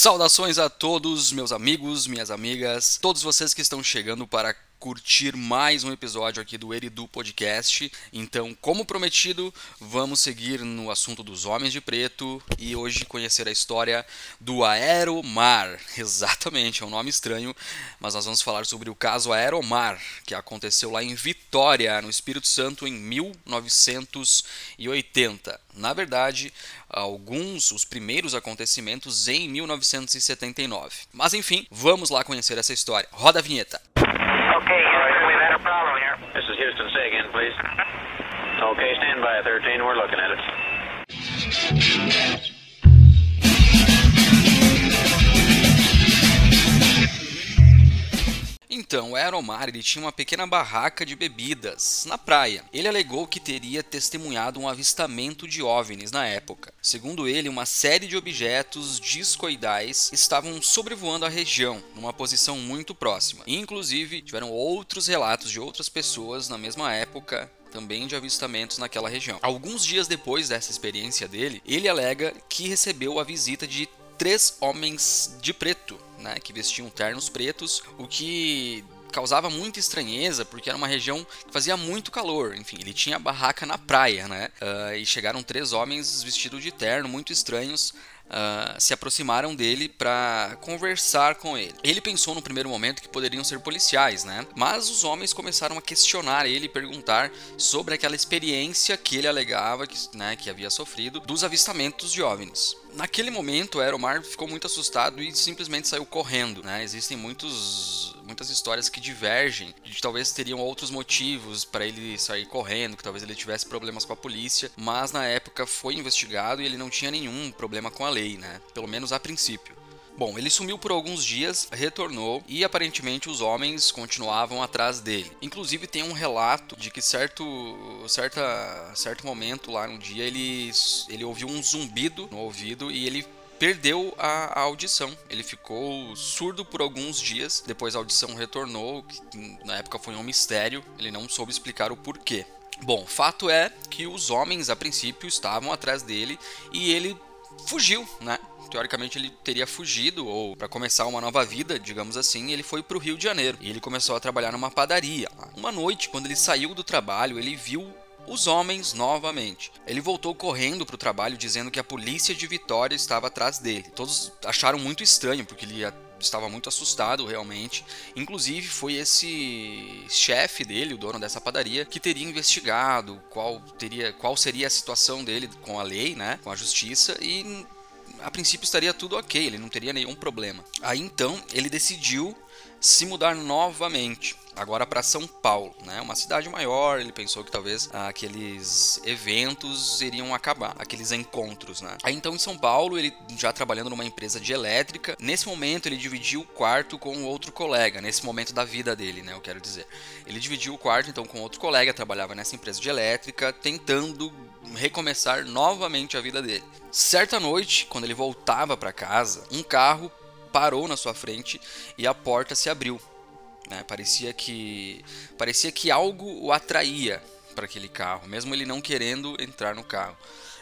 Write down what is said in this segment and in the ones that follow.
Saudações a todos, meus amigos, minhas amigas, todos vocês que estão chegando para curtir mais um episódio aqui do Eridu Podcast. Então, como prometido, vamos seguir no assunto dos Homens de Preto e hoje conhecer a história do Aeromar. Exatamente, é um nome estranho, mas nós vamos falar sobre o caso Aeromar, que aconteceu lá em Vitória, no Espírito Santo, em 1980. Na verdade, alguns, os primeiros acontecimentos em 1979. Mas enfim, vamos lá conhecer essa história. Roda a vinheta. Okay, Houston, we've had a problem here. This is Houston. Say again, please. Okay, stand by, 13. We're looking at it. Então, o Aeromar ele tinha uma pequena barraca de bebidas na praia. Ele alegou que teria testemunhado um avistamento de OVNIs na época. Segundo ele, uma série de objetos discoidais estavam sobrevoando a região, numa posição muito próxima. Inclusive, tiveram outros relatos de outras pessoas na mesma época também de avistamentos naquela região. Alguns dias depois dessa experiência dele, ele alega que recebeu a visita de três homens de preto né, que vestiam ternos pretos, o que causava muita estranheza porque era uma região que fazia muito calor. Enfim, ele tinha barraca na praia, né? Uh, e chegaram três homens vestidos de terno, muito estranhos, uh, se aproximaram dele para conversar com ele. Ele pensou no primeiro momento que poderiam ser policiais, né? Mas os homens começaram a questionar ele e perguntar sobre aquela experiência que ele alegava que, né, que havia sofrido dos avistamentos de OVNIs. Naquele momento, Aeromar ficou muito assustado e simplesmente saiu correndo. Né? Existem muitos, muitas histórias que divergem, de talvez teriam outros motivos para ele sair correndo, que talvez ele tivesse problemas com a polícia, mas na época foi investigado e ele não tinha nenhum problema com a lei, né? pelo menos a princípio. Bom, ele sumiu por alguns dias, retornou e aparentemente os homens continuavam atrás dele. Inclusive tem um relato de que certo, certa, certo momento lá um dia ele, ele ouviu um zumbido no ouvido e ele perdeu a, a, audição. Ele ficou surdo por alguns dias. Depois a audição retornou, que na época foi um mistério. Ele não soube explicar o porquê. Bom, fato é que os homens a princípio estavam atrás dele e ele fugiu, né? teoricamente ele teria fugido ou para começar uma nova vida, digamos assim, ele foi para o Rio de Janeiro e ele começou a trabalhar numa padaria. Uma noite, quando ele saiu do trabalho, ele viu os homens novamente. Ele voltou correndo para o trabalho dizendo que a polícia de Vitória estava atrás dele. Todos acharam muito estranho porque ele estava muito assustado realmente. Inclusive foi esse chefe dele, o dono dessa padaria, que teria investigado qual teria qual seria a situação dele com a lei, né, com a justiça e a princípio estaria tudo ok, ele não teria nenhum problema. Aí então ele decidiu se mudar novamente, agora para São Paulo, né? Uma cidade maior. Ele pensou que talvez aqueles eventos iriam acabar, aqueles encontros, né? Aí então em São Paulo, ele já trabalhando numa empresa de elétrica. Nesse momento ele dividiu o quarto com outro colega, nesse momento da vida dele, né? Eu quero dizer. Ele dividiu o quarto então com outro colega, trabalhava nessa empresa de elétrica, tentando recomeçar novamente a vida dele. Certa noite, quando ele voltava para casa, um carro parou na sua frente e a porta se abriu. Né? Parecia que parecia que algo o atraía para aquele carro, mesmo ele não querendo entrar no carro.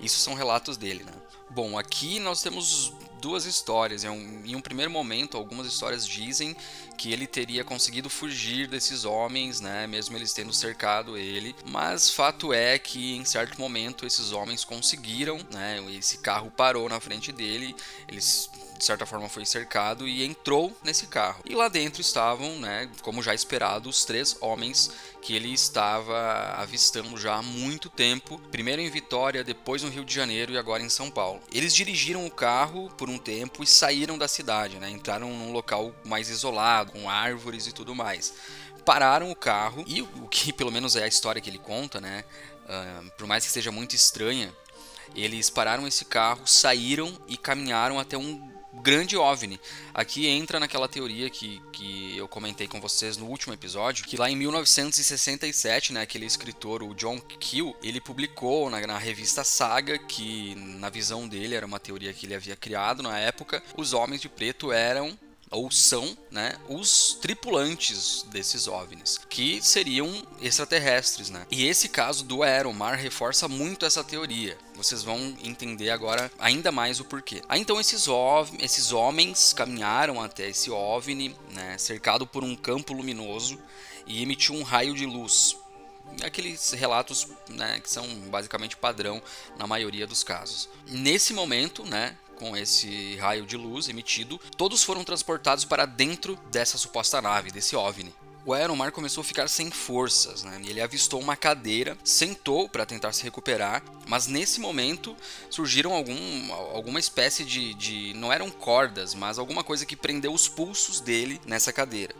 Isso são relatos dele, né? Bom, aqui nós temos duas histórias. Em um, em um, primeiro momento, algumas histórias dizem que ele teria conseguido fugir desses homens, né, mesmo eles tendo cercado ele. Mas fato é que em certo momento esses homens conseguiram, né, esse carro parou na frente dele, eles de certa forma foi cercado e entrou nesse carro. E lá dentro estavam, né, como já esperado, os três homens que ele estava avistando já há muito tempo, primeiro em Vitória, depois no Rio de Janeiro e agora em São Paulo. Eles dirigiram o carro por um tempo e saíram da cidade, né, entraram num local mais isolado, com árvores e tudo mais. Pararam o carro e o que pelo menos é a história que ele conta, né, uh, por mais que seja muito estranha, eles pararam esse carro, saíram e caminharam até um grande OVNI. Aqui entra naquela teoria que, que eu comentei com vocês no último episódio, que lá em 1967, né, aquele escritor, o John Keel, ele publicou na, na revista Saga que, na visão dele, era uma teoria que ele havia criado na época, os homens de preto eram ou são, né, os tripulantes desses OVNIs, que seriam extraterrestres, né? E esse caso do Aeromar reforça muito essa teoria. Vocês vão entender agora ainda mais o porquê. Aí então esses, ov esses homens caminharam até esse OVNI, né, cercado por um campo luminoso e emitiu um raio de luz aqueles relatos né, que são basicamente padrão na maioria dos casos. Nesse momento, né, com esse raio de luz emitido, todos foram transportados para dentro dessa suposta nave, desse OVNI. O Aeromar começou a ficar sem forças, né? ele avistou uma cadeira, sentou para tentar se recuperar, mas nesse momento surgiram algum, alguma espécie de, de. não eram cordas, mas alguma coisa que prendeu os pulsos dele nessa cadeira.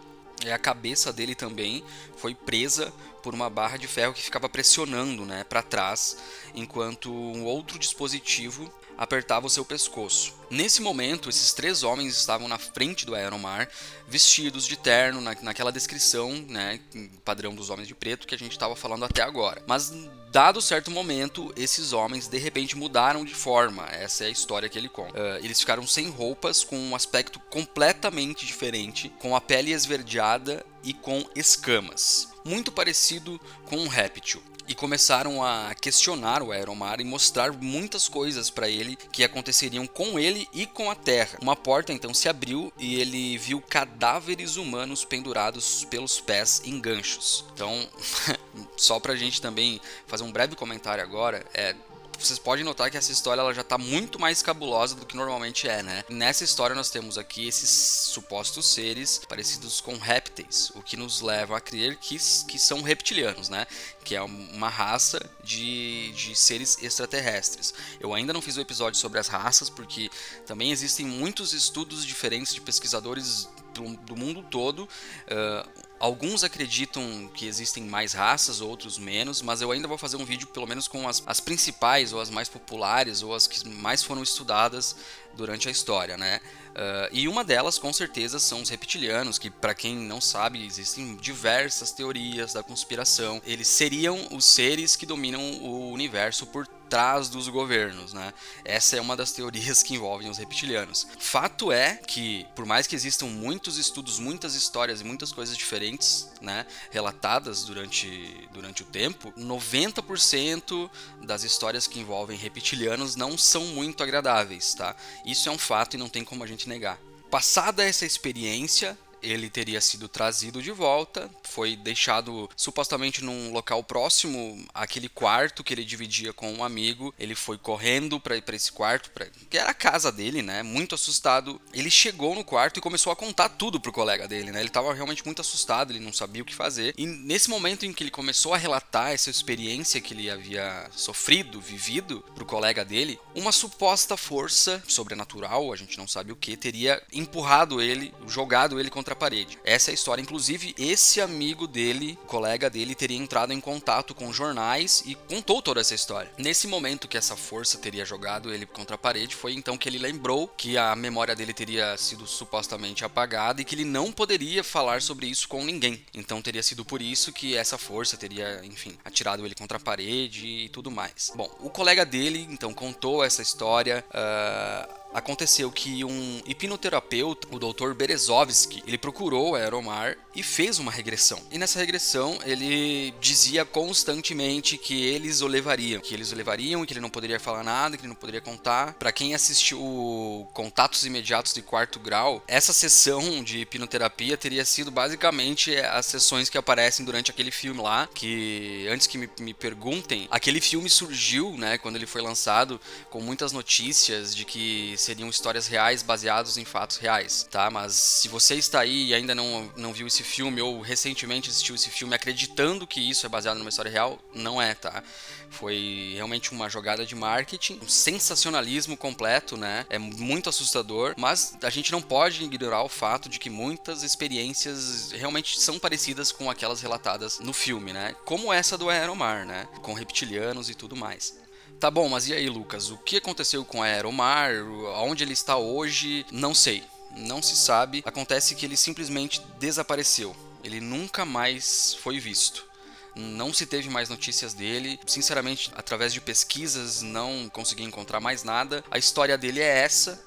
E a cabeça dele também foi presa por uma barra de ferro que ficava pressionando né, para trás, enquanto um outro dispositivo apertava o seu pescoço. Nesse momento, esses três homens estavam na frente do Aeromar, vestidos de terno, na, naquela descrição né, padrão dos homens de preto que a gente estava falando até agora. Mas, dado certo momento, esses homens de repente mudaram de forma. Essa é a história que ele conta. Uh, eles ficaram sem roupas, com um aspecto completamente diferente, com a pele esverdeada e com escamas. Muito parecido com um réptil e começaram a questionar o Aeromar e mostrar muitas coisas para ele que aconteceriam com ele e com a Terra. Uma porta então se abriu e ele viu cadáveres humanos pendurados pelos pés em ganchos. Então, só pra gente também fazer um breve comentário agora, é vocês podem notar que essa história ela já está muito mais cabulosa do que normalmente é, né? Nessa história nós temos aqui esses supostos seres parecidos com répteis, o que nos leva a crer que, que são reptilianos, né? Que é uma raça de, de seres extraterrestres. Eu ainda não fiz o episódio sobre as raças, porque também existem muitos estudos diferentes de pesquisadores do, do mundo todo. Uh, Alguns acreditam que existem mais raças, outros menos, mas eu ainda vou fazer um vídeo pelo menos com as, as principais ou as mais populares ou as que mais foram estudadas durante a história, né? Uh, e uma delas, com certeza, são os reptilianos, que, para quem não sabe, existem diversas teorias da conspiração. Eles seriam os seres que dominam o universo por trás dos governos, né? Essa é uma das teorias que envolvem os reptilianos. Fato é que, por mais que existam muitos estudos, muitas histórias e muitas coisas diferentes, né, relatadas durante, durante o tempo, 90% das histórias que envolvem reptilianos não são muito agradáveis, tá? Isso é um fato e não tem como a gente negar. Passada essa experiência, ele teria sido trazido de volta, foi deixado supostamente num local próximo àquele quarto que ele dividia com um amigo. Ele foi correndo para esse quarto, pra, que era a casa dele, né? Muito assustado. Ele chegou no quarto e começou a contar tudo pro colega dele, né? Ele estava realmente muito assustado, ele não sabia o que fazer. E nesse momento em que ele começou a relatar essa experiência que ele havia sofrido, vivido pro colega dele, uma suposta força sobrenatural, a gente não sabe o que, teria empurrado ele, jogado ele contra contra a parede. Essa é a história. Inclusive, esse amigo dele, colega dele, teria entrado em contato com jornais e contou toda essa história. Nesse momento que essa força teria jogado ele contra a parede, foi então que ele lembrou que a memória dele teria sido supostamente apagada e que ele não poderia falar sobre isso com ninguém. Então teria sido por isso que essa força teria, enfim, atirado ele contra a parede e tudo mais. Bom, o colega dele então contou essa história. Uh, aconteceu que um hipnoterapeuta, o Dr. Berezovsky, ele procurou a Aeromar e fez uma regressão. E nessa regressão ele dizia constantemente que eles o levariam, que eles o levariam que ele não poderia falar nada, que ele não poderia contar. Para quem assistiu Contatos Imediatos de Quarto Grau, essa sessão de hipnoterapia teria sido basicamente as sessões que aparecem durante aquele filme lá, que antes que me, me perguntem, aquele filme surgiu, né, quando ele foi lançado, com muitas notícias de que seriam histórias reais baseadas em fatos reais, tá? Mas se você está aí e ainda não, não viu esse filme ou recentemente assistiu esse filme acreditando que isso é baseado numa história real, não é, tá? Foi realmente uma jogada de marketing, um sensacionalismo completo, né? É muito assustador, mas a gente não pode ignorar o fato de que muitas experiências realmente são parecidas com aquelas relatadas no filme, né? Como essa do Aeromar, né? Com reptilianos e tudo mais. Tá bom, mas e aí, Lucas? O que aconteceu com a Aeromar? Onde ele está hoje? Não sei. Não se sabe. Acontece que ele simplesmente desapareceu. Ele nunca mais foi visto. Não se teve mais notícias dele. Sinceramente, através de pesquisas, não consegui encontrar mais nada. A história dele é essa.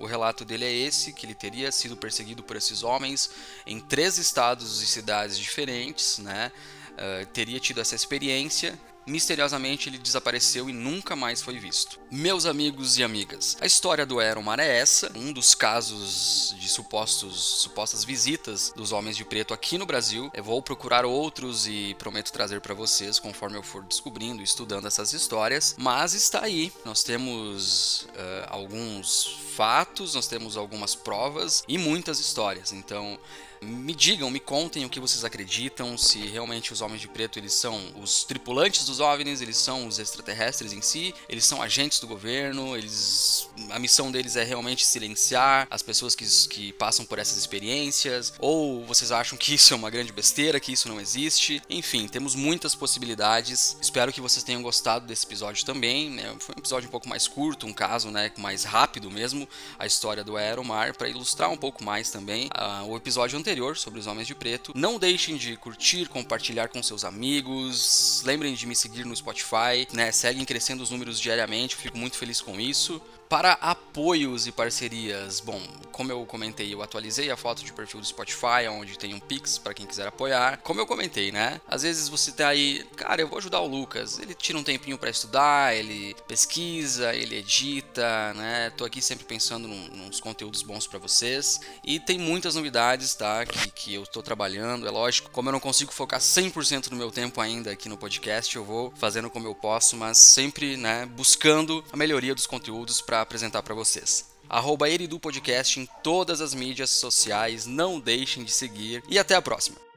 O relato dele é esse, que ele teria sido perseguido por esses homens em três estados e cidades diferentes, né? Uh, teria tido essa experiência misteriosamente ele desapareceu e nunca mais foi visto. Meus amigos e amigas, a história do Aeromar é essa, um dos casos de supostos, supostas visitas dos Homens de Preto aqui no Brasil. Eu vou procurar outros e prometo trazer para vocês conforme eu for descobrindo e estudando essas histórias, mas está aí. Nós temos uh, alguns fatos, nós temos algumas provas e muitas histórias. Então, me digam, me contem o que vocês acreditam, se realmente os homens de preto eles são os tripulantes dos OVNIs, eles são os extraterrestres em si, eles são agentes do governo, eles a missão deles é realmente silenciar as pessoas que, que passam por essas experiências, ou vocês acham que isso é uma grande besteira, que isso não existe? Enfim, temos muitas possibilidades. Espero que vocês tenham gostado desse episódio também, né? Foi um episódio um pouco mais curto, um caso, né, mais rápido mesmo, a história do Aeromar para ilustrar um pouco mais também uh, o episódio anterior sobre os Homens de Preto. Não deixem de curtir, compartilhar com seus amigos. Lembrem de me seguir no Spotify, né? Seguem crescendo os números diariamente, fico muito feliz com isso. Para apoios e parcerias, bom, como eu comentei, eu atualizei a foto de perfil do Spotify, onde tem um Pix para quem quiser apoiar. Como eu comentei, né? Às vezes você tá aí, cara, eu vou ajudar o Lucas. Ele tira um tempinho para estudar, ele pesquisa, ele edita, né? Tô aqui sempre pensando num, nos conteúdos bons para vocês. E tem muitas novidades, tá? Que, que eu tô trabalhando. É lógico, como eu não consigo focar 100% do meu tempo ainda aqui no podcast, eu vou fazendo como eu posso, mas sempre, né, buscando a melhoria dos conteúdos apresentar para vocês. Arroba Eridu Podcast em todas as mídias sociais, não deixem de seguir e até a próxima.